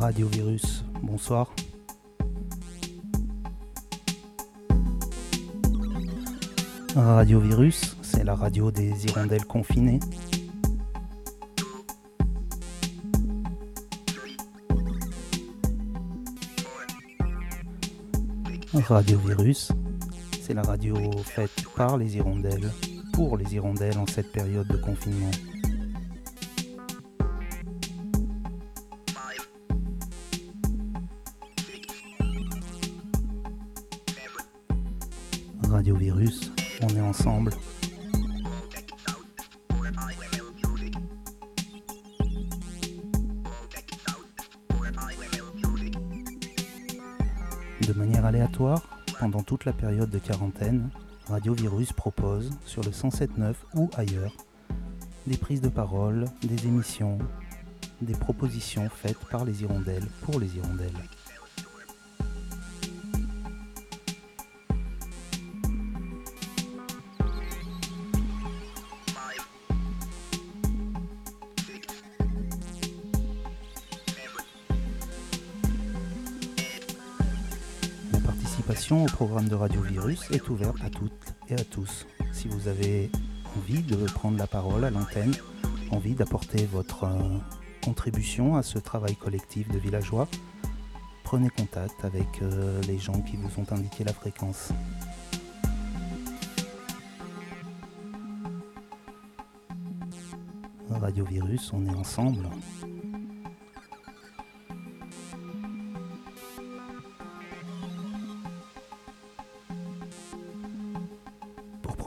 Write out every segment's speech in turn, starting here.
Radio Virus, bonsoir. Radio Virus, c'est la radio des hirondelles confinées. Radio Virus, c'est la radio faite par les hirondelles, pour les hirondelles en cette période de confinement. De manière aléatoire, pendant toute la période de quarantaine, Radio Virus propose, sur le 107.9 ou ailleurs, des prises de parole, des émissions, des propositions faites par les hirondelles pour les hirondelles. Participation au programme de Radio Virus est ouverte à toutes et à tous. Si vous avez envie de prendre la parole à l'antenne, envie d'apporter votre euh, contribution à ce travail collectif de villageois, prenez contact avec euh, les gens qui vous ont indiqué la fréquence. Radio Virus, on est ensemble.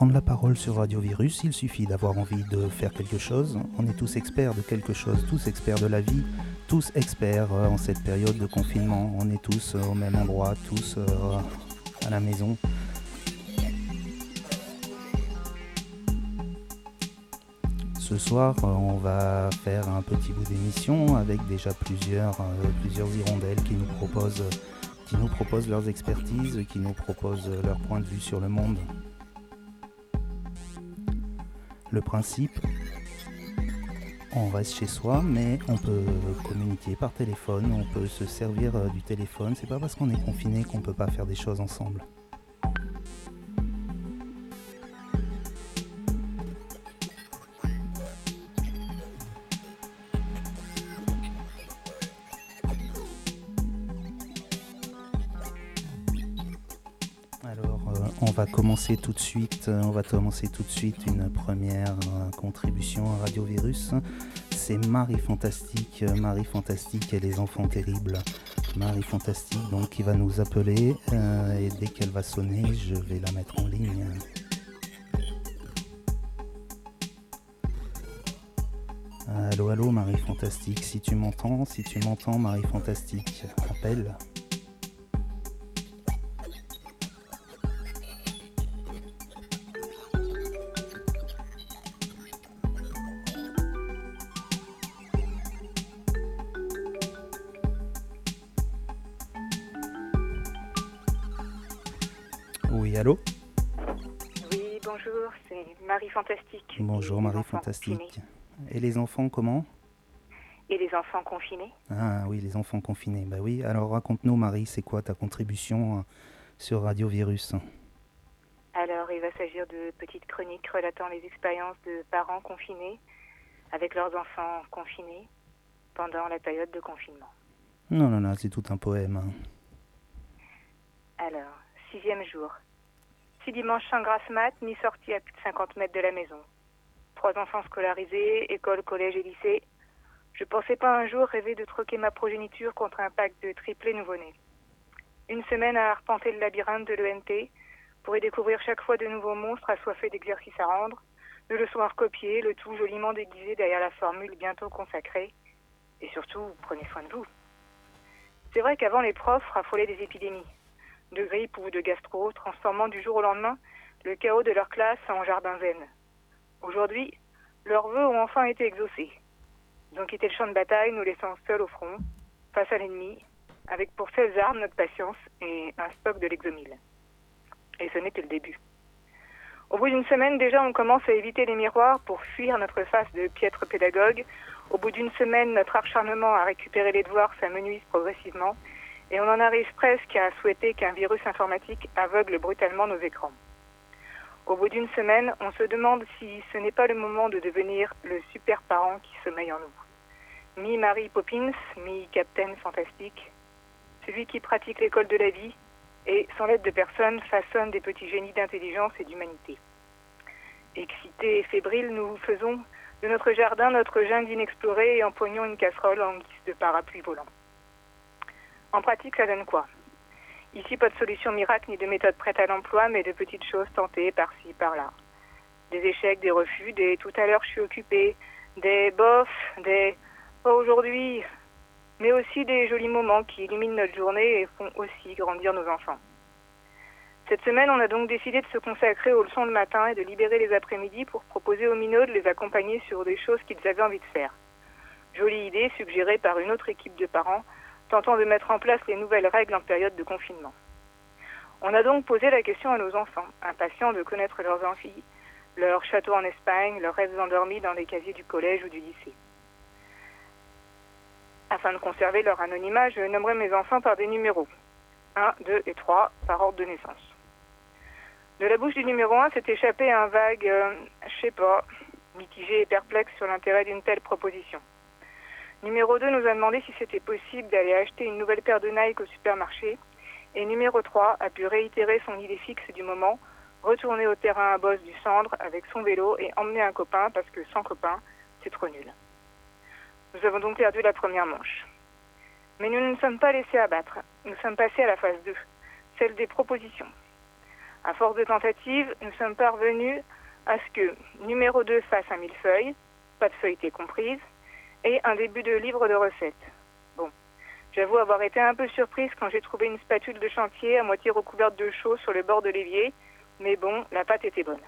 Prendre la parole sur Radio Virus, il suffit d'avoir envie de faire quelque chose. On est tous experts de quelque chose, tous experts de la vie, tous experts euh, en cette période de confinement. On est tous euh, au même endroit, tous euh, à la maison. Ce soir, on va faire un petit bout d'émission avec déjà plusieurs, plusieurs hirondelles qui nous proposent qui nous proposent leurs expertises, qui nous proposent leur point de vue sur le monde. Le principe, on reste chez soi, mais on peut communiquer par téléphone, on peut se servir euh, du téléphone. C'est pas parce qu'on est confiné qu'on peut pas faire des choses ensemble. Commencer tout de suite. euh, on va commencer tout de suite une première euh, contribution à Radio Virus. C'est Marie Fantastique, euh, Marie Fantastique et les enfants terribles. Marie Fantastique, donc, qui va nous appeler et dès qu'elle va sonner, je vais la mettre en ligne. Allô, allô, Marie Fantastique. Si tu m'entends, si tu m'entends, Marie Fantastique, appelle. Bonjour Marie Fantastique. confinés. Et les enfants comment? Et les enfants confinés? Ah oui, les enfants confinés. Bah oui, alors raconte-nous Marie, c'est quoi ta contribution euh, sur Radio Virus? Alors, il va s'agir de petites chroniques relatant les expériences de parents confinés avec leurs enfants confinés pendant la période de confinement. Non, non, non, c'est tout un poème. hein. Alors, sixième jour. Six dimanches sans grasse mat, ni sortie à plus de 50 mètres de la maison. Trois enfants scolarisés, école, collège et lycée. Je pensais pas un jour rêver de troquer ma progéniture contre un pack de triplés nouveau-nés. Une semaine à arpenter le labyrinthe de l'ENT pour y découvrir chaque fois de nouveaux monstres assoiffés d'exercices à rendre, de leçons à recopier, le tout joliment déguisé derrière la formule bientôt consacrée. Et surtout, prenez soin de vous. C'est vrai qu'avant, les profs raffolaient des épidémies de grippe ou de gastro, transformant du jour au lendemain le chaos de leur classe en jardin zen. Aujourd'hui, leurs vœux ont enfin été exaucés. Ils ont quitté le champ de bataille, nous laissant seuls au front, face à l'ennemi, avec pour seules armes notre patience et un stock de l'exomile. Et ce n'est que le début. Au bout d'une semaine déjà, on commence à éviter les miroirs pour fuir notre face de piètre pédagogue. Au bout d'une semaine, notre acharnement à récupérer les devoirs s'amenuise progressivement et on en arrive presque à souhaiter qu'un virus informatique aveugle brutalement nos écrans. Au bout d'une semaine, on se demande si ce n'est pas le moment de devenir le super parent qui sommeille en nous. Mi-Marie Poppins, mi-Captain Fantastique, celui qui pratique l'école de la vie et, sans l'aide de personne, façonne des petits génies d'intelligence et d'humanité. Excités et fébriles, nous faisons de notre jardin notre jungle inexplorée et empoignons une casserole en guise de parapluie volant. En pratique, ça donne quoi? Ici, pas de solution miracle ni de méthode prête à l'emploi, mais de petites choses tentées par-ci, par-là. Des échecs, des refus, des tout à l'heure je suis occupé, des bofs, des pas aujourd'hui, mais aussi des jolis moments qui illuminent notre journée et font aussi grandir nos enfants. Cette semaine, on a donc décidé de se consacrer aux leçons le matin et de libérer les après-midi pour proposer aux minots de les accompagner sur des choses qu'ils avaient envie de faire. Jolie idée suggérée par une autre équipe de parents tentant de mettre en place les nouvelles règles en période de confinement. On a donc posé la question à nos enfants, impatients de connaître leurs amphis, leurs châteaux en Espagne, leurs rêves endormis dans les casiers du collège ou du lycée. Afin de conserver leur anonymat, je nommerai mes enfants par des numéros. 1, 2 et 3 par ordre de naissance. De la bouche du numéro 1 s'est échappé un vague euh, je sais pas, mitigé et perplexe sur l'intérêt d'une telle proposition. Numéro 2 nous a demandé si c'était possible d'aller acheter une nouvelle paire de Nike au supermarché. Et numéro 3 a pu réitérer son idée fixe du moment, retourner au terrain à bosse du cendre avec son vélo et emmener un copain parce que sans copain, c'est trop nul. Nous avons donc perdu la première manche. Mais nous ne nous sommes pas laissés abattre. Nous sommes passés à la phase 2, celle des propositions. À force de tentatives, nous sommes parvenus à ce que numéro 2 fasse un millefeuille, pas de feuilleté comprise, et un début de livre de recettes. Bon, j'avoue avoir été un peu surprise quand j'ai trouvé une spatule de chantier à moitié recouverte de chaux sur le bord de l'évier, mais bon, la pâte était bonne.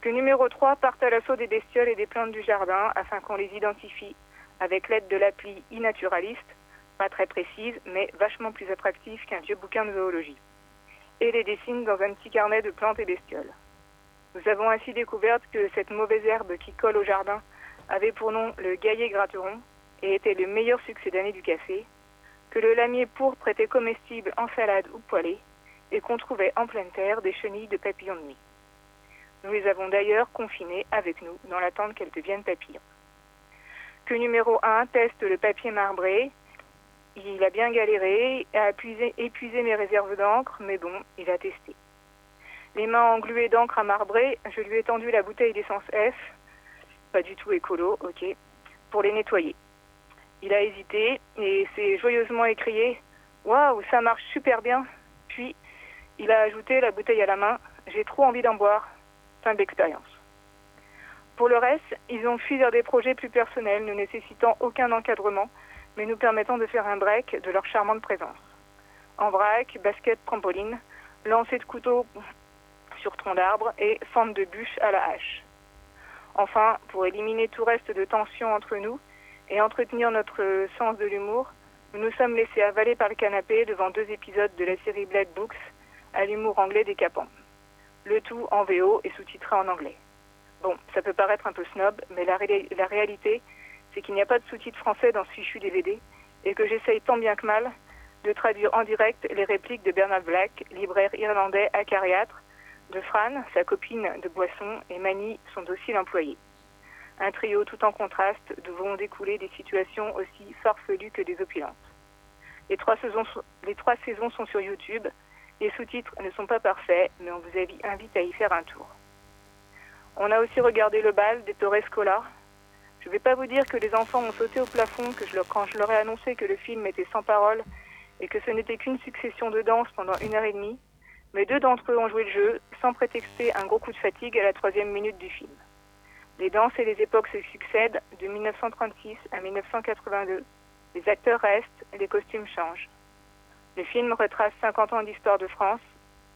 Que numéro 3 parte à l'assaut des bestioles et des plantes du jardin afin qu'on les identifie avec l'aide de l'appli e-naturaliste, pas très précise, mais vachement plus attractive qu'un vieux bouquin de zoologie, et les dessine dans un petit carnet de plantes et bestioles. Nous avons ainsi découvert que cette mauvaise herbe qui colle au jardin avait pour nom le gaillet gratteron et était le meilleur succès d'année du café, que le lamier pourpre était comestible en salade ou poêlé, et qu'on trouvait en pleine terre des chenilles de papillons de nuit. Nous les avons d'ailleurs confinées avec nous dans l'attente qu'elles deviennent papillons. Que numéro 1 teste le papier marbré. Il a bien galéré, a épuisé, épuisé mes réserves d'encre, mais bon, il a testé. Les mains engluées d'encre à marbrer, je lui ai tendu la bouteille d'essence F, pas du tout écolo, ok, pour les nettoyer. Il a hésité et s'est joyeusement écrié Waouh, ça marche super bien. Puis il a ajouté la bouteille à la main J'ai trop envie d'en boire. Fin d'expérience. Pour le reste, ils ont fui vers des projets plus personnels, ne nécessitant aucun encadrement, mais nous permettant de faire un break de leur charmante présence. En vrac, basket, trampoline, lancer de couteau sur tronc d'arbre et fente de bûche à la hache. Enfin, pour éliminer tout reste de tension entre nous et entretenir notre sens de l'humour, nous nous sommes laissés avaler par le canapé devant deux épisodes de la série Black Books à l'humour anglais décapant. Le tout en VO et sous-titré en anglais. Bon, ça peut paraître un peu snob, mais la, réalité, c'est qu'il n'y a pas de sous-titres français dans ce fichu DVD et que j'essaye tant bien que mal de traduire en direct les répliques de Bernard Black, libraire irlandais acariâtre, de Fran, sa copine de boisson, et Mani, son docile employé. Un trio tout en contraste devant découler des situations aussi farfelues que désopilantes. Les trois, saisons, les trois saisons sont sur YouTube. Les sous-titres ne sont pas parfaits, mais on vous invite à y faire un tour. On a aussi regardé le bal des Torres Scola. Je ne vais pas vous dire que les enfants ont sauté au plafond quand je leur ai annoncé que le film était sans parole et que ce n'était qu'une succession de danses pendant une heure et demie mais deux d'entre eux ont joué le jeu sans prétexter un gros coup de fatigue à la troisième minute du film. Les danses et les époques se succèdent de 1936 à 1982. Les acteurs restent, les costumes changent. Le film retrace 50 ans d'histoire de France,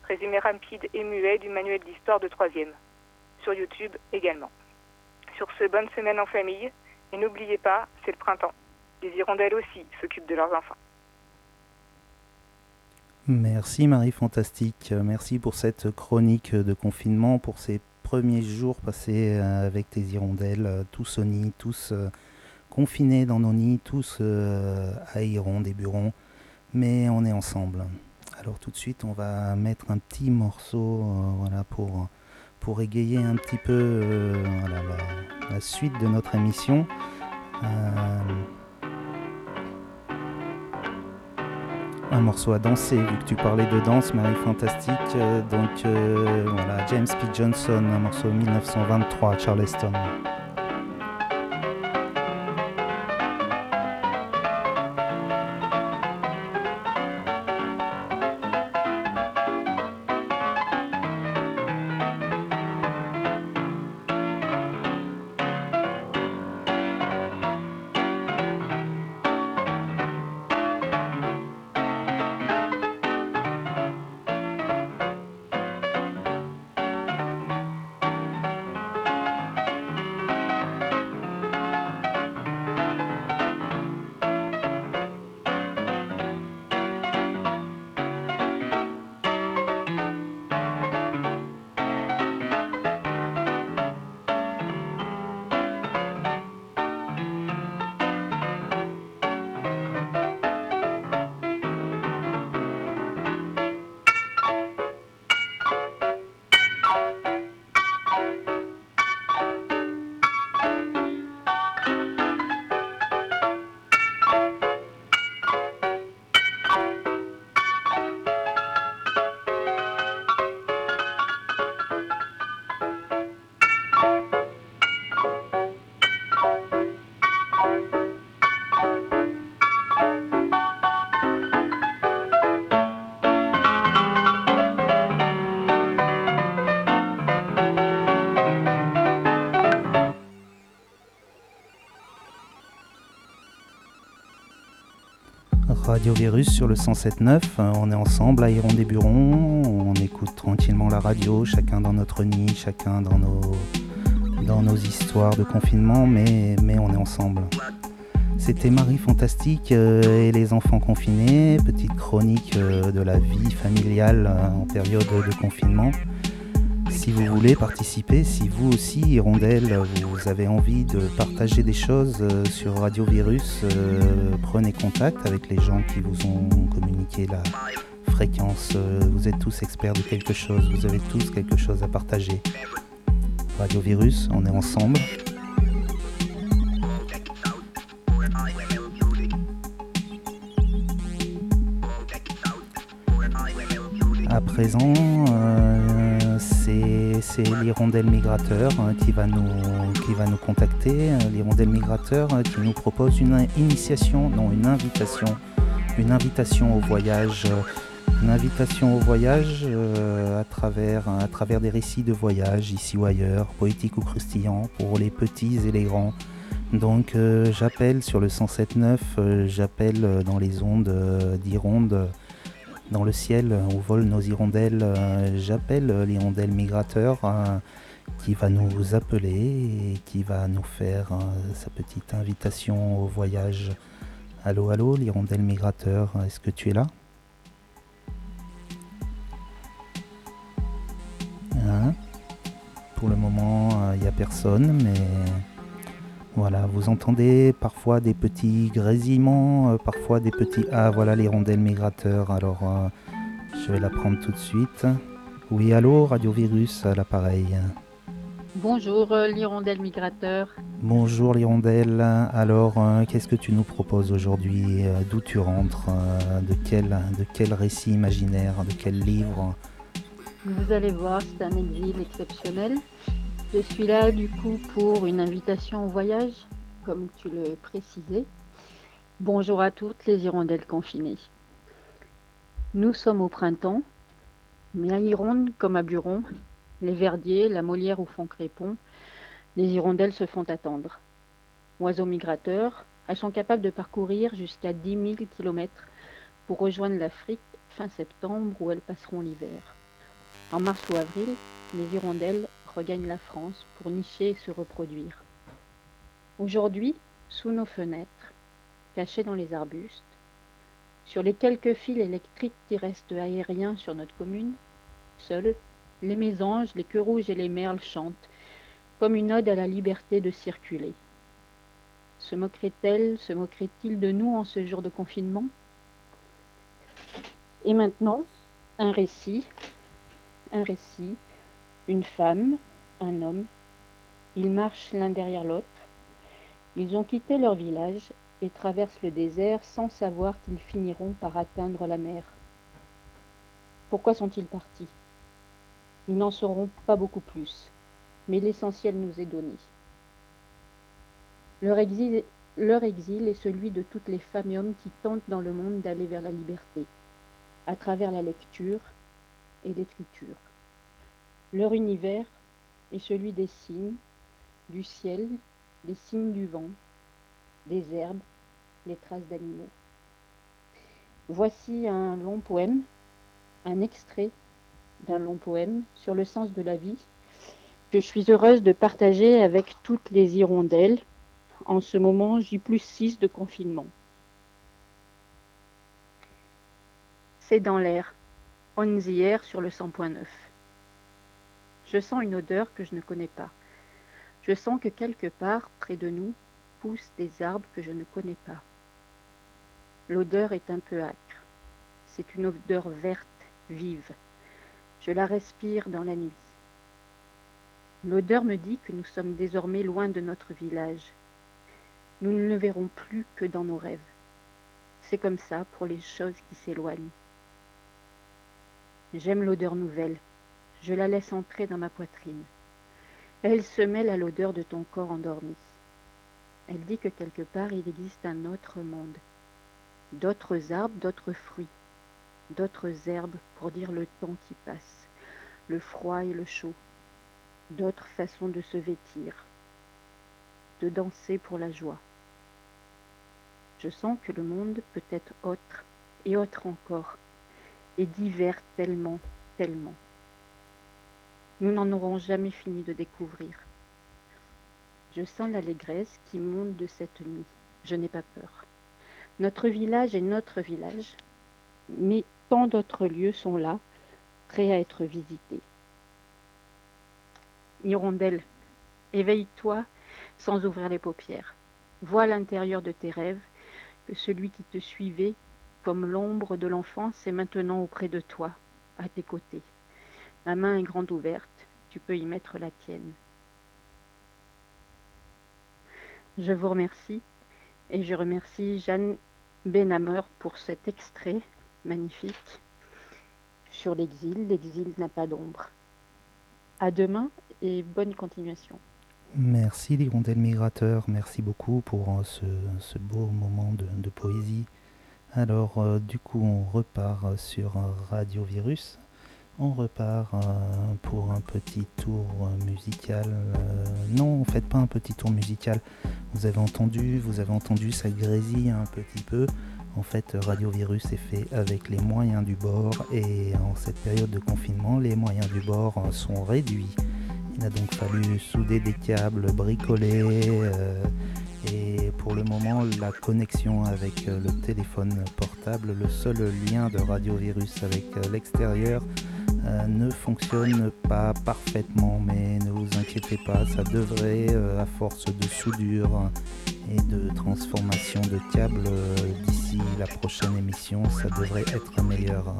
résumé rapide et muet du manuel d'histoire de troisième. Sur YouTube également. Sur ce, bonne semaine en famille, et n'oubliez pas, c'est le printemps. Les hirondelles aussi s'occupent de leurs enfants. Merci Marie Fantastique, merci pour cette chronique de confinement, pour ces premiers jours passés euh, avec tes hirondelles, euh, tous au nid, tous euh, confinés dans nos nids, tous à Iron, des mais on est ensemble. Alors tout de suite, on va mettre un petit morceau voilà, pour égayer un petit peu la, suite de notre émission. Un morceau à danser, vu que tu parlais de danse, Marie Fantastique. donc voilà, James P. Johnson, un morceau 1923, Charleston. Radio Virus sur le 107.9. Euh, on est ensemble à Iron des Burons. On écoute tranquillement la radio, chacun dans notre nid, chacun dans nos, histoires de confinement, mais, mais on est ensemble. C'était Marie Fantastique euh, et les enfants confinés, petite chronique euh, de la vie familiale en période de confinement si vous voulez participer, si vous aussi, Hirondelle, vous avez envie de partager des choses euh, sur Radio Virus, euh, prenez contact avec les gens qui vous ont communiqué la fréquence. Euh, vous êtes tous experts de quelque chose, vous avez tous quelque chose à partager. Radio Virus, on est ensemble. À présent, c'est l'hirondelle migrateur hein, qui, va nous, qui va nous contacter. Euh, l'hirondelle migrateur euh, qui nous propose une initiation, non une invitation, une invitation au voyage. Euh, une invitation au voyage à, travers, à travers des récits de voyage ici ou ailleurs, poétiques ou croustillants, pour les petits et les grands. Donc j'appelle sur le 107.9, j'appelle dans les ondes d'Hironde dans le ciel où volent nos hirondelles. Euh, j'appelle l'hirondelle migrateur euh, qui va nous appeler et qui va nous faire euh, sa petite invitation au voyage. Allô, allô, l'hirondelle migrateur, est-ce que tu es là? Hein? Pour le moment, il n'y a personne, mais voilà, vous entendez parfois des petits grésillements, euh, parfois des petits... Ah voilà l'hirondelle migrateur, alors euh, je vais la prendre tout de suite. Oui, allô, Radio Virus à l'appareil. Bonjour euh, l'hirondelle migrateur. Bonjour l'hirondelle, alors qu'est-ce que tu nous proposes aujourd'hui D'où tu rentres de, quel, de quel récit imaginaire De quel livre? Vous allez voir, c'est un exil exceptionnel. Je suis là du coup pour une invitation au voyage, comme tu le précisais. Bonjour à toutes les hirondelles confinées. Nous sommes au printemps, mais à Hironde comme à Buron, les verdiers, la Molière ou Font-Crépon, les hirondelles se font attendre. Oiseaux migrateurs, elles sont capables de parcourir jusqu'à 10 000 km pour rejoindre l'Afrique fin septembre où elles passeront l'hiver. En mars ou avril, les hirondelles regagne la France pour nicher et se reproduire. Aujourd'hui, sous nos fenêtres, cachés dans les arbustes, Sur les quelques fils électriques qui restent aériens sur notre commune, seuls, les mésanges, les queues rouges et les merles chantent, comme une ode à la liberté de circuler. Se moquerait-elle, se moquerait-il de nous en ce jour de confinement? Et maintenant, un récit, un récit, une femme, un homme. Ils marchent l'un derrière l'autre. Ils ont quitté leur village et traversent le désert sans savoir qu'ils finiront par atteindre la mer. Pourquoi sont-ils partis? Nous n'en saurons pas beaucoup plus, mais l'essentiel nous est donné. Leur exil est celui de toutes les femmes et hommes qui tentent dans le monde d'aller vers la liberté, à travers la lecture et l'écriture. Leur univers est celui des signes, du ciel, des signes du vent, des herbes, les traces d'animaux. Voici un long poème, un extrait d'un long poème sur le sens de la vie que je suis heureuse de partager avec toutes les hirondelles en ce moment J plus 6 de confinement. C'est dans l'air, on the air sur le 100.9. Je sens une odeur que je ne connais pas. Je sens que quelque part, près de nous, poussent des arbres que je ne connais pas. L'odeur est un peu âcre. C'est une odeur verte, vive. Je la respire dans la nuit. L'odeur me dit que nous sommes désormais loin de notre village. Nous ne le verrons plus que dans nos rêves. C'est comme ça pour les choses qui s'éloignent. J'aime l'odeur nouvelle. Je la laisse entrer dans ma poitrine. Elle se mêle à l'odeur de ton corps endormi. Elle dit que quelque part il existe un autre monde, d'autres arbres, d'autres fruits, d'autres herbes pour dire le temps qui passe, le froid et le chaud, d'autres façons de se vêtir, de danser pour la joie. Je sens que le monde peut être autre et autre encore, et divers tellement, tellement. Nous n'en aurons jamais fini de découvrir. Je sens l'allégresse qui monte de cette nuit. Je n'ai pas peur. Notre village est notre village, mais tant d'autres lieux sont là, prêts à être visités. Hirondelle, éveille-toi sans ouvrir les paupières. Vois l'intérieur de tes rêves que celui qui te suivait comme l'ombre de l'enfance est maintenant auprès de toi, à tes côtés. Ma main est grande ouverte, tu peux y mettre la tienne. Je vous remercie et je remercie Jeanne Benhammer pour cet extrait magnifique sur l'exil. L'exil n'a pas d'ombre. À demain et bonne continuation. Merci l'hirondelle migrateur, merci beaucoup pour euh, ce, beau moment de, de poésie. Alors euh, du coup on repart sur Radio Virus. On repart euh, pour un petit tour euh, musical. Euh, non, en fait pas un petit tour musical. Vous avez entendu, vous avez entendu, ça grésille un petit peu. En fait, Radio Virus est fait avec les moyens du bord et en cette période de confinement, les moyens du bord sont réduits. Il a donc fallu souder des câbles, bricoler et pour le moment, la connexion avec le téléphone portable, le seul lien de Radio Virus avec l'extérieur euh, ne fonctionne pas parfaitement, mais ne vous inquiétez pas, ça devrait, euh, à force de soudure et de transformation de câbles, euh, d'ici la prochaine émission, ça devrait être meilleur.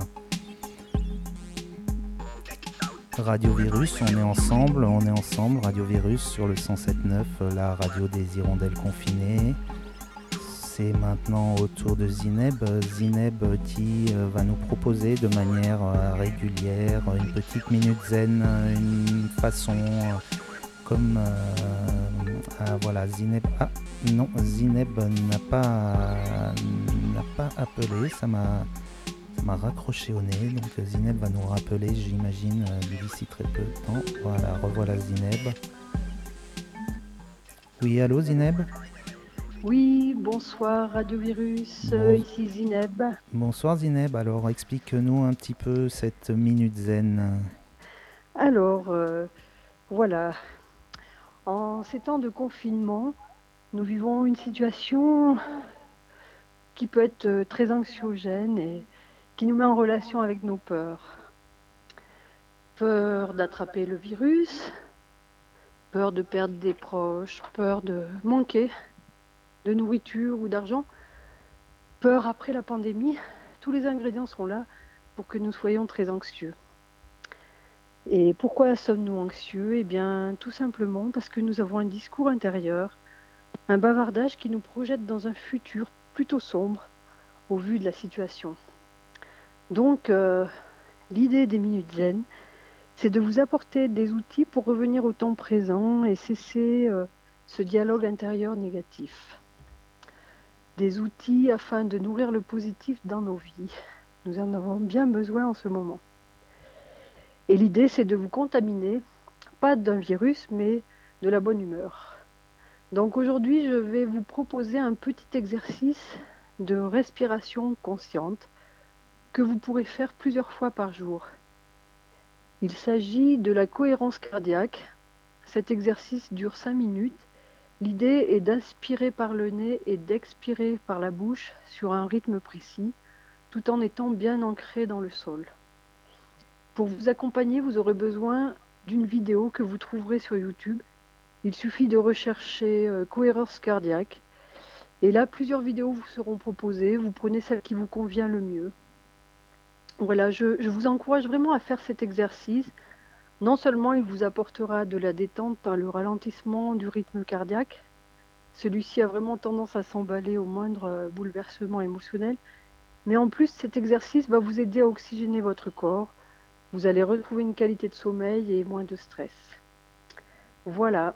Radio Virus, on est ensemble, on est ensemble, Radio Virus sur le 107.9, euh, la radio des hirondelles confinées. C'est maintenant au tour de Zineb, Zineb qui euh, va nous proposer de manière euh, régulière une petite minute zen, une façon euh, comme ah, voilà Zineb ah non Zineb n'a pas n'a pas appelé ça m'a m'a raccroché au nez. Donc Zineb va nous rappeler j'imagine d'ici très peu de temps. Voilà revoilà Zineb. Oui allô Zineb? Oui, bonsoir Radio Virus, Bon. euh, ici Zineb. bonsoir Zineb alors explique-nous un petit peu cette minute zen Alors, euh, voilà, en ces temps de confinement, nous vivons une situation qui peut être euh, très anxiogène et qui nous met en relation avec nos peurs. Peur d'attraper le virus, peur de perdre des proches, peur de manquer de nourriture ou d'argent, peur après la pandémie. Tous les ingrédients sont là pour que nous soyons très anxieux. Et pourquoi sommes-nous anxieux? Eh bien, tout simplement parce que nous avons un discours intérieur, un bavardage qui nous projette dans un futur plutôt sombre au vu de la situation. Donc, euh, l'idée des minutes zen, c'est de vous apporter des outils pour revenir au temps présent et cesser euh, ce dialogue intérieur négatif. Des outils afin de nourrir le positif dans nos vies. Nous en avons bien besoin en ce moment. Et l'idée, c'est de vous contaminer, pas d'un virus, mais de la bonne humeur. Donc aujourd'hui, je vais vous proposer un petit exercice de respiration consciente que vous pourrez faire plusieurs fois par jour. Il s'agit de la cohérence cardiaque. Cet exercice dure 5 minutes. L'idée est d'inspirer par le nez et d'expirer par la bouche sur un rythme précis, tout en étant bien ancré dans le sol. Pour vous accompagner, vous aurez besoin d'une vidéo que vous trouverez sur YouTube. Il suffit de rechercher euh, cohérence cardiaque. Et là, plusieurs vidéos vous seront proposées. Vous prenez celle qui vous convient le mieux. Voilà, je, je vous encourage vraiment à faire cet exercice. Non seulement il vous apportera de la détente par le ralentissement du rythme cardiaque, celui-ci a vraiment tendance à s'emballer au moindre euh, bouleversement émotionnel, mais en plus cet exercice va vous aider à oxygéner votre corps, vous allez retrouver une qualité de sommeil et moins de stress. Voilà,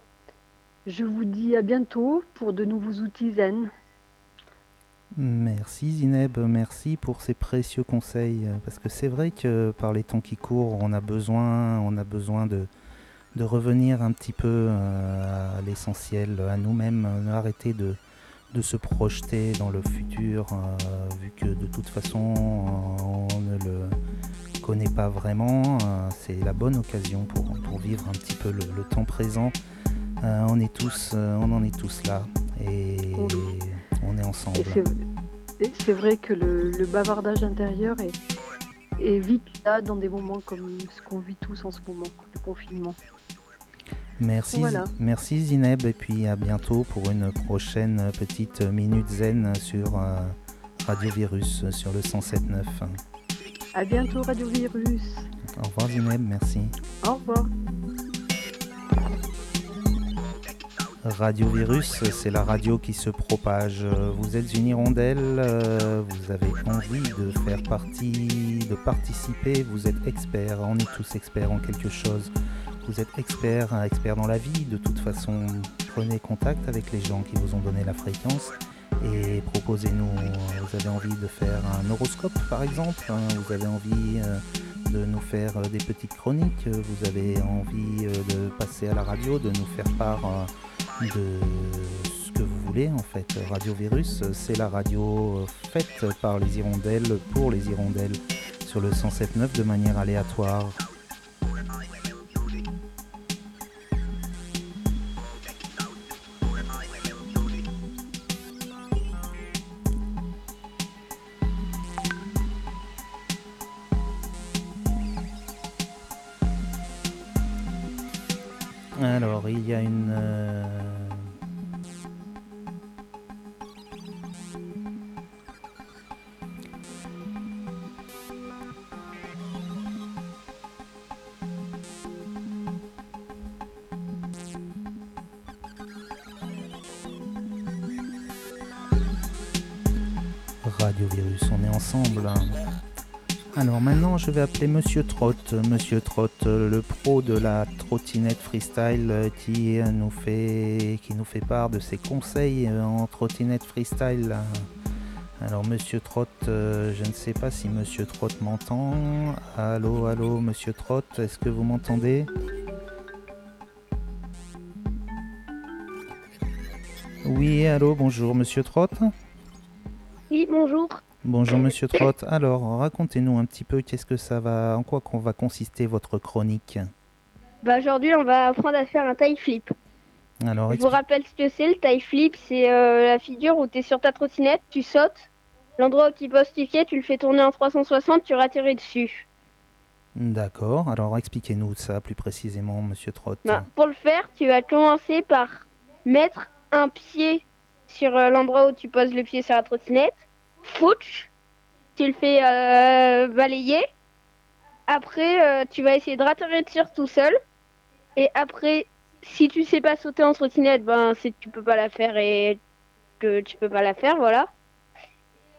je vous dis à bientôt pour de nouveaux outils zen. Merci Zineb, merci pour ces précieux conseils. Parce que c'est vrai que par les temps qui courent, on a besoin, on a besoin de, de revenir un petit peu euh, à l'essentiel, à nous-mêmes, euh, arrêter de, de se projeter dans le futur, euh, vu que de toute façon on ne le connaît pas vraiment. c'est la bonne occasion pour, pour, vivre un petit peu le, le temps présent. on est tous, on en est tous là. Et on est ensemble. C'est vrai que le, bavardage intérieur est, est, vite là dans des moments comme ce qu'on vit tous en ce moment, le confinement. Merci, merci Zineb et puis à bientôt pour une prochaine petite minute zen sur euh, Radio Virus sur le 107.9. À bientôt Radio Virus. Au revoir Zineb, merci. Au revoir. Radio Virus, c'est la radio qui se propage. Vous êtes une hirondelle, euh, vous avez envie de faire partie, de participer, vous êtes expert, on est tous experts en quelque chose. Vous êtes expert, expert dans la vie, de toute façon, prenez contact avec les gens qui vous ont donné la fréquence et proposez-nous, vous avez envie de faire un horoscope par exemple, hein, vous avez envie euh, de nous faire euh, des petites chroniques, vous avez envie de passer à la radio, de nous faire part de ce que vous voulez en fait. Radio Virus, c'est la radio faite par les hirondelles pour les hirondelles sur le 107.9 de manière aléatoire. On est ensemble. Alors maintenant, je vais appeler Monsieur Trott. Monsieur Trott, le pro de la trottinette freestyle euh, qui nous fait, qui nous fait part de ses conseils euh, en trottinette freestyle. Alors Monsieur Trott, euh, je ne sais pas si Monsieur Trott m'entend. Allô, allô, Monsieur Trott, est-ce que vous m'entendez? Oui, allô, bonjour Monsieur Trott. Bonjour. Bonjour Monsieur Trott. Alors, racontez-nous un petit peu qu'est-ce que ça va, en quoi qu'on va consister votre chronique. Bah aujourd'hui, on va apprendre à faire un tie flip. Alors, je vous rappelle ce que c'est le tie flip, c'est euh, la figure où tu es sur ta trottinette, tu sautes L'endroit où tu poses tes pieds, tu le fais tourner en 360, tu atterris dessus. D'accord. Alors expliquez-nous ça plus précisément, Monsieur Trott. Bah, pour le faire, tu vas commencer par mettre un pied sur euh, l'endroit où tu poses le pied sur la trottinette. Fouch, tu le fais euh, balayer. Après, euh, tu vas essayer de dessus tout seul. Et après, si tu sais pas sauter en trottinette, ben c'est que tu peux pas la faire et que tu peux pas la faire, voilà.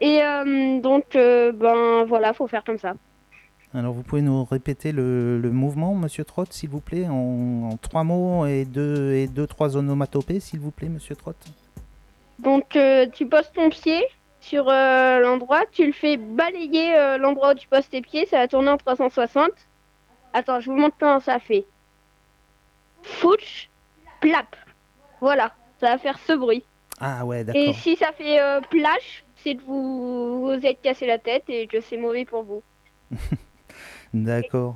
Et euh, donc, ben voilà, faut faire comme ça. Alors vous pouvez nous répéter le, le mouvement, Monsieur Trott, s'il vous plaît, en, en trois mots et deux et deux trois onomatopées, s'il vous plaît, Monsieur Trott. Donc, tu poses ton pied sur euh, l'endroit, tu le fais balayer euh, l'endroit où tu poses tes pieds, ça va tourner en 360. Attends, je vous montre comment ça fait. Fouch, plap. Voilà, ça va faire ce bruit. Ah ouais, Et d'accord. si ça fait euh, plash, c'est que vous vous êtes cassé la tête et que c'est mauvais pour vous. D'accord.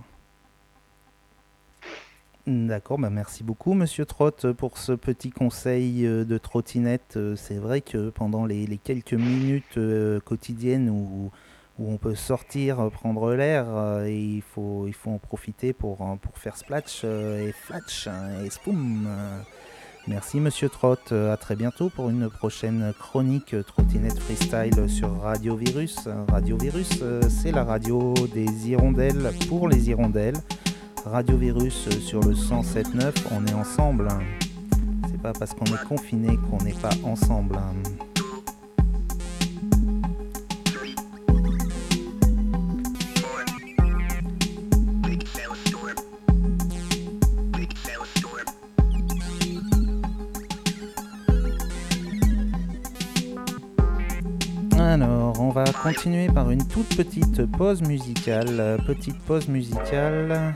D'accord, bah merci beaucoup Monsieur Trott pour ce petit conseil euh, de trottinette. Euh, C'est vrai que pendant les, quelques minutes euh, quotidiennes où, on peut sortir, prendre l'air, il faut, en profiter pour, faire splash et flatch hein, et spoom. Euh, Merci Monsieur Trott, à très bientôt pour une prochaine chronique trottinette freestyle sur Radio Virus. Radio Virus, c'est la radio des hirondelles pour les hirondelles. Radio Virus euh, sur le 107.9, on est ensemble. C'est pas parce qu'on est confiné qu'on n'est pas ensemble. Alors, on va continuer par une toute petite pause musicale. Euh, Petite pause musicale.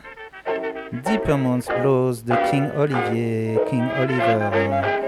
Deeper Months Blows de King Olivier, King Oliver.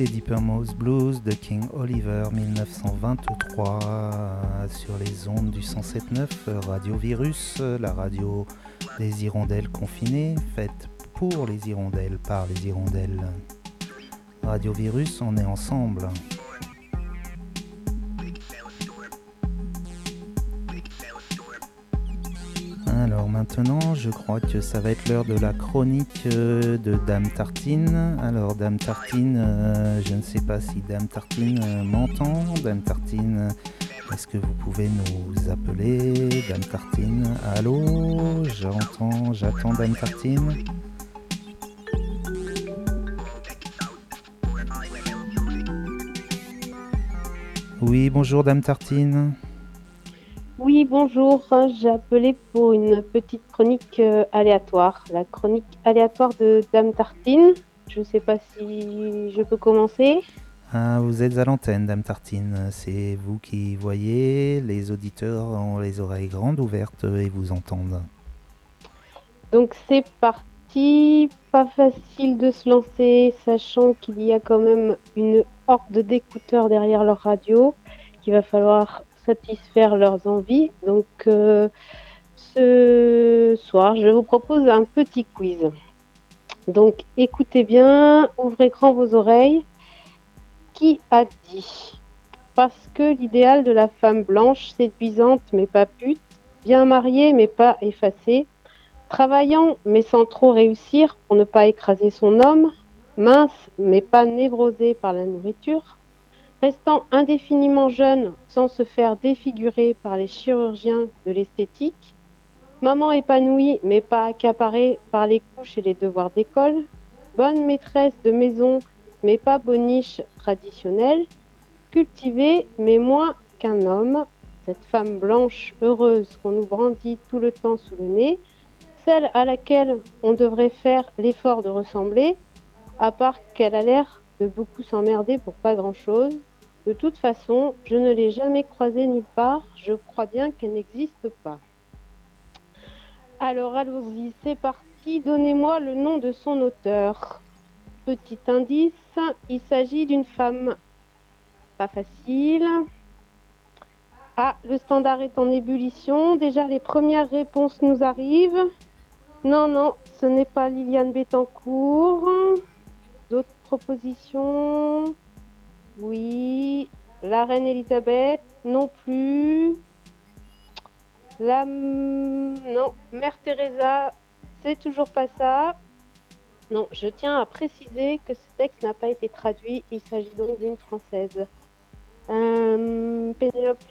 C'était Deeper Mouse Blues de King Oliver 1923 euh, sur les ondes du 107.9 euh, Radio Virus, la radio des hirondelles confinées, faite pour les hirondelles, par les hirondelles. Radio Virus, on est ensemble. Maintenant, je crois que ça va être l'heure de la chronique euh, de Dame Tartine. Alors, Dame Tartine, euh, je ne sais pas si Dame Tartine euh, m'entend. Dame Tartine, est-ce que vous pouvez nous appeler? Dame Tartine, allô? J'entends, j'attends Dame Tartine. Oui, bonjour Dame Tartine. Oui, bonjour. J'ai appelé pour une petite chronique euh, aléatoire. La chronique aléatoire de Dame Tartine. Je ne sais pas si je peux commencer. Ah, vous êtes à l'antenne, Dame Tartine. C'est vous qui voyez. Les auditeurs ont les oreilles grandes ouvertes et vous entendent. Donc c'est parti. Pas facile de se lancer, sachant qu'il y a quand même une horde d'écouteurs derrière leur radio qu'il va falloir satisfaire leurs envies. Donc euh, ce soir, je vous propose un petit quiz. Donc écoutez bien, ouvrez grand vos oreilles. Qui a dit? Parce que l'idéal de la femme blanche, séduisante mais pas pute, bien mariée mais pas effacée, travaillant mais sans trop réussir pour ne pas écraser son homme, mince mais pas névrosée par la nourriture, restant indéfiniment jeune sans se faire défigurer par les chirurgiens de l'esthétique, maman épanouie mais pas accaparée par les couches et les devoirs d'école, bonne maîtresse de maison mais pas boniche traditionnelle, cultivée mais moins qu'un homme, cette femme blanche heureuse qu'on nous brandit tout le temps sous le nez, celle à laquelle on devrait faire l'effort de ressembler, à part qu'elle a l'air de beaucoup s'emmerder pour pas grand-chose, de toute façon, je ne l'ai jamais croisée nulle part. Je crois bien qu'elle n'existe pas. Alors allons-y, c'est parti. Donnez-moi le nom de son auteur. Petit indice, il s'agit d'une femme. Pas facile. Ah, le standard est en ébullition. Déjà, les premières réponses nous arrivent. Non, non, ce n'est pas Liliane Bettencourt. D'autres propositions? Oui. La reine Elisabeth, non plus. La. Non. Mère Teresa, c'est toujours pas ça. Non, je tiens à préciser que ce texte n'a pas été traduit. Il s'agit donc d'une française. Euh, Pénélope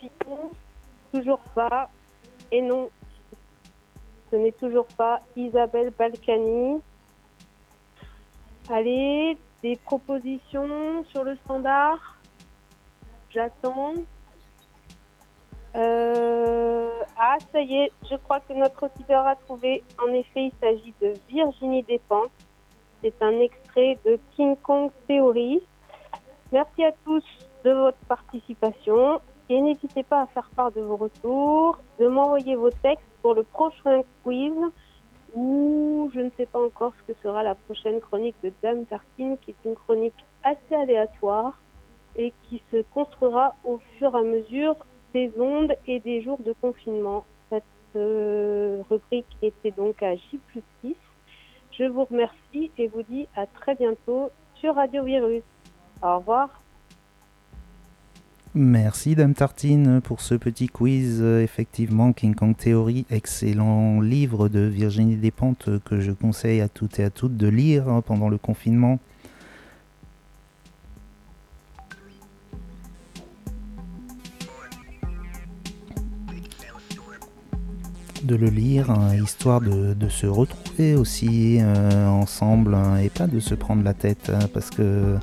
toujours pas. Et non, ce n'est toujours pas Isabelle Balkany. Allez, des propositions sur le standard? J'attends. Euh, ah, ça y est, je crois que notre auditeur a trouvé. En effet, il s'agit de Virginie Despentes. C'est un extrait de King Kong Theory. Merci à tous de votre participation et n'hésitez pas à faire part de vos retours, de m'envoyer vos textes pour le prochain quiz ou je ne sais pas encore ce que sera la prochaine chronique de Dame Tartine, qui est une chronique assez aléatoire et qui se construira au fur et à mesure des ondes et des jours de confinement. Cette euh, rubrique était donc à J 6. Je vous remercie et vous dis à très bientôt sur Radio Virus. Au revoir. Merci Dame Tartine pour ce petit quiz. Effectivement, King Kong Theory, excellent livre de Virginie Despentes que je conseille à toutes et à toutes de lire hein, pendant le confinement. de le lire, hein, histoire de, se retrouver aussi euh, ensemble hein, et pas de se prendre la tête parce que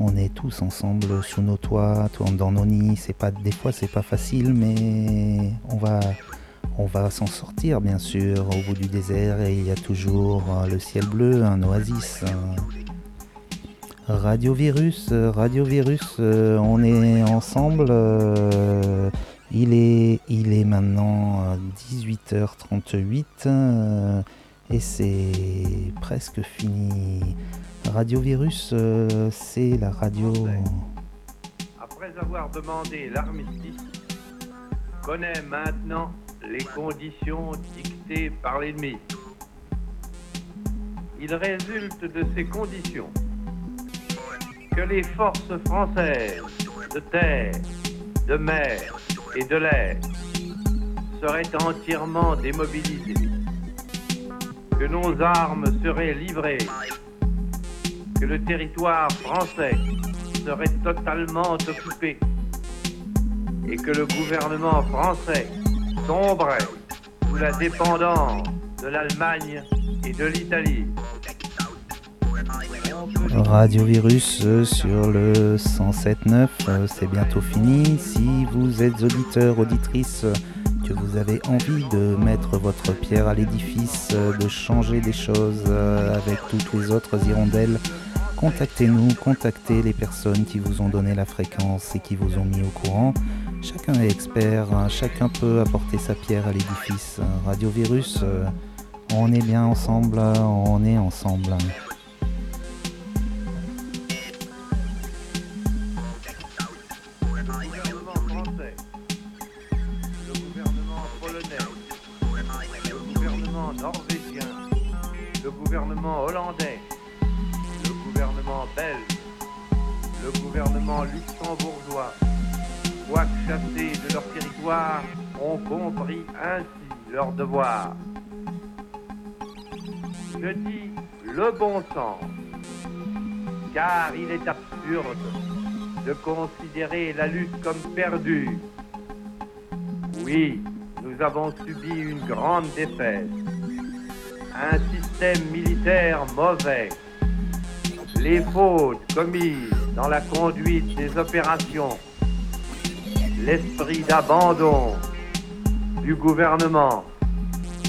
on est tous ensemble sous nos toits, dans nos nids. C'est pas, des fois, c'est pas facile, mais on va, on va s'en sortir, bien sûr. Au bout du désert, et il y a toujours euh, le ciel bleu, un oasis. Radio Virus, Radio Virus, euh, on est ensemble. Euh, il est, il est maintenant 18h38 et c'est presque fini. Radio Virus, euh, c'est la radio. Après avoir demandé l'armistice, connaît maintenant les conditions dictées par l'ennemi. Il résulte de ces conditions que les forces françaises de terre, de mer et de l'air seraient entièrement démobilisées que nos armes seraient livrées, que le territoire français serait totalement occupé et que le gouvernement français tomberait sous la dépendance de l'Allemagne et de l'Italie. Radio Virus euh, sur le 107.9, euh, c'est bientôt fini. Si vous êtes auditeur, auditrice, que vous avez envie de mettre votre pierre à l'édifice, euh, de changer des choses avec toutes les autres hirondelles, contactez-nous, contactez les personnes qui vous ont donné la fréquence et qui vous ont mis au courant. Chacun est expert, hein, chacun peut apporter sa pierre à l'édifice. Radio Virus, on est bien ensemble, on est ensemble. Je dis le bon sens, car il est absurde de considérer la lutte comme perdue. Oui, nous avons subi une grande défaite, un système militaire mauvais, les fautes commises dans la conduite des opérations, l'esprit d'abandon du gouvernement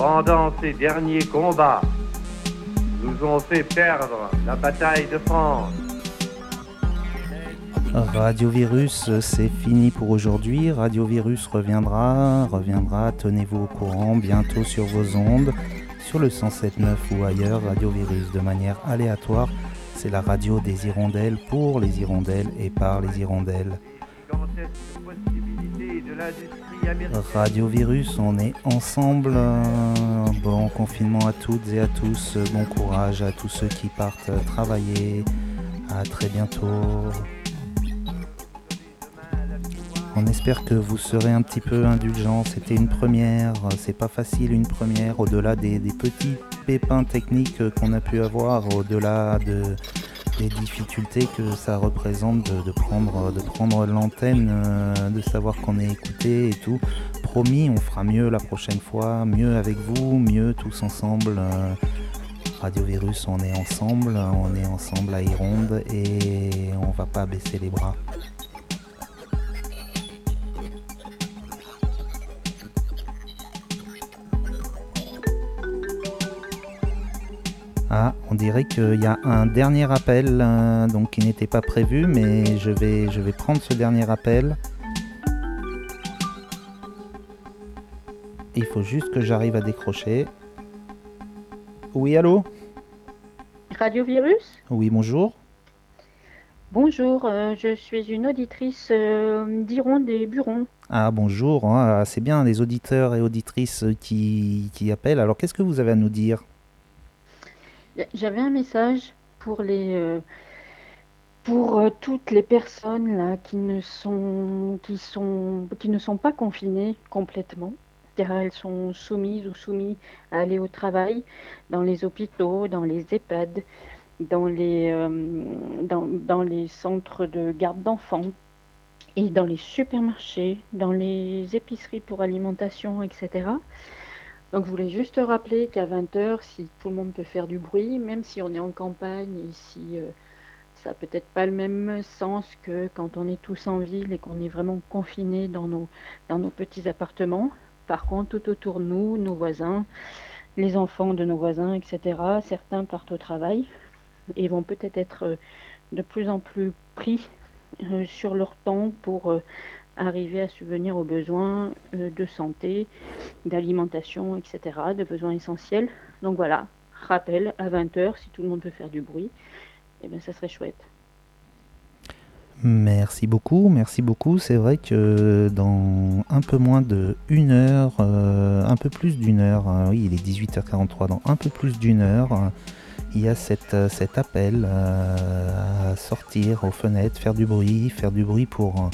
pendant ces derniers combats nous ont fait perdre la bataille de France. Radio Virus, c'est fini pour aujourd'hui. Radio Virus reviendra, reviendra, tenez-vous au courant bientôt sur vos ondes, sur le 107.9 ou ailleurs, Radio Virus de manière aléatoire c'est la radio des hirondelles pour les hirondelles et par les hirondelles. Radio Virus, on est ensemble. Bon confinement à toutes et à tous. Bon courage à tous ceux qui partent travailler. À très bientôt. On espère que vous serez un petit peu indulgents. C'était une première. C'est pas facile une première. Au-delà des petits pépins techniques qu'on a pu avoir, au-delà de, difficultés que ça représente de, prendre, de prendre l'antenne, euh, de savoir qu'on est écouté et tout. Promis, on fera mieux la prochaine fois, mieux avec vous, mieux tous ensemble. Euh, Radio Virus, on est ensemble, on est ensemble à Ironde et on va pas baisser les bras. Ah, on dirait qu'il y a un dernier appel euh, donc qui n'était pas prévu, mais je vais, je vais prendre ce dernier appel. Il faut juste que j'arrive à décrocher. Oui, allô? Radio Virus? Oui, bonjour. Bonjour, euh, je suis une auditrice euh, d'Iron des Burons. Ah bonjour, hein, c'est bien les auditeurs et auditrices qui, qui appellent. Alors qu'est-ce que vous avez à nous dire? J'avais un message pour les euh, pour euh, toutes les personnes là qui ne sont qui sont qui ne sont pas confinées complètement. car elles sont soumises ou soumis à aller au travail dans les hôpitaux, dans les EHPAD, dans les euh, dans, dans les centres de garde d'enfants et dans les supermarchés, dans les épiceries pour alimentation, etc. Donc je voulais juste rappeler qu'à 20h, si tout le monde peut faire du bruit, même si on est en campagne et si euh, ça n'a peut-être pas le même sens que quand on est tous en ville et qu'on est vraiment confinés dans nos, petits appartements. Par contre, tout autour de nous, nos voisins, les enfants de nos voisins, etc., certains partent au travail et vont peut-être être euh, de plus en plus pris euh, sur leur temps pour arriver à subvenir aux besoins euh, de santé, d'alimentation, etc., de besoins essentiels. Donc voilà, rappel à 20h, si tout le monde peut faire du bruit, eh bien ça serait chouette. Merci beaucoup, merci beaucoup. C'est vrai que dans un peu moins de une heure, euh, un peu plus d'une heure, hein, oui, il est 18h43, dans un peu plus d'une heure, il y a cette, cet appel euh, à sortir aux fenêtres, faire du bruit, faire du bruit pour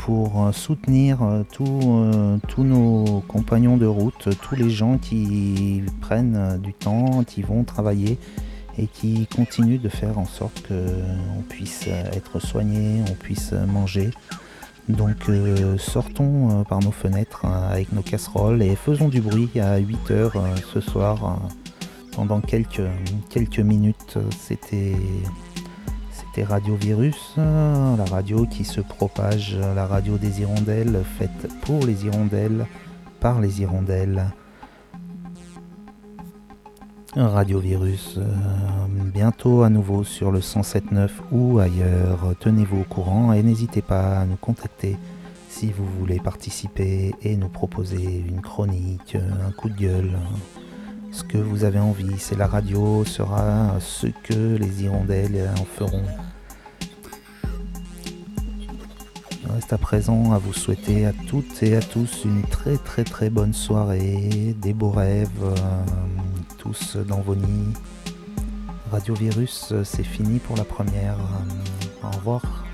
pour soutenir tous nos compagnons de route, tous les gens qui prennent du temps, qui vont travailler et qui continuent de faire en sorte qu'on puisse être soigné, on puisse manger. Donc euh, sortons euh, par nos fenêtres euh, avec nos casseroles et faisons du bruit à 8h ce soir pendant quelques, quelques minutes. C'était Radio Virus, la radio qui se propage, la radio des hirondelles faite pour les hirondelles, par les hirondelles. Radio Virus, euh, bientôt à nouveau sur le 107.9 ou ailleurs. Tenez-vous au courant et n'hésitez pas à nous contacter si vous voulez participer et nous proposer une chronique, un coup de gueule. Ce que vous avez envie, c'est la radio, sera ce que les hirondelles en feront. reste à présent à vous souhaiter à toutes et à tous une très très très bonne soirée, des beaux rêves, euh, tous dans vos nids. Radio Virus, c'est fini pour la première. Au revoir.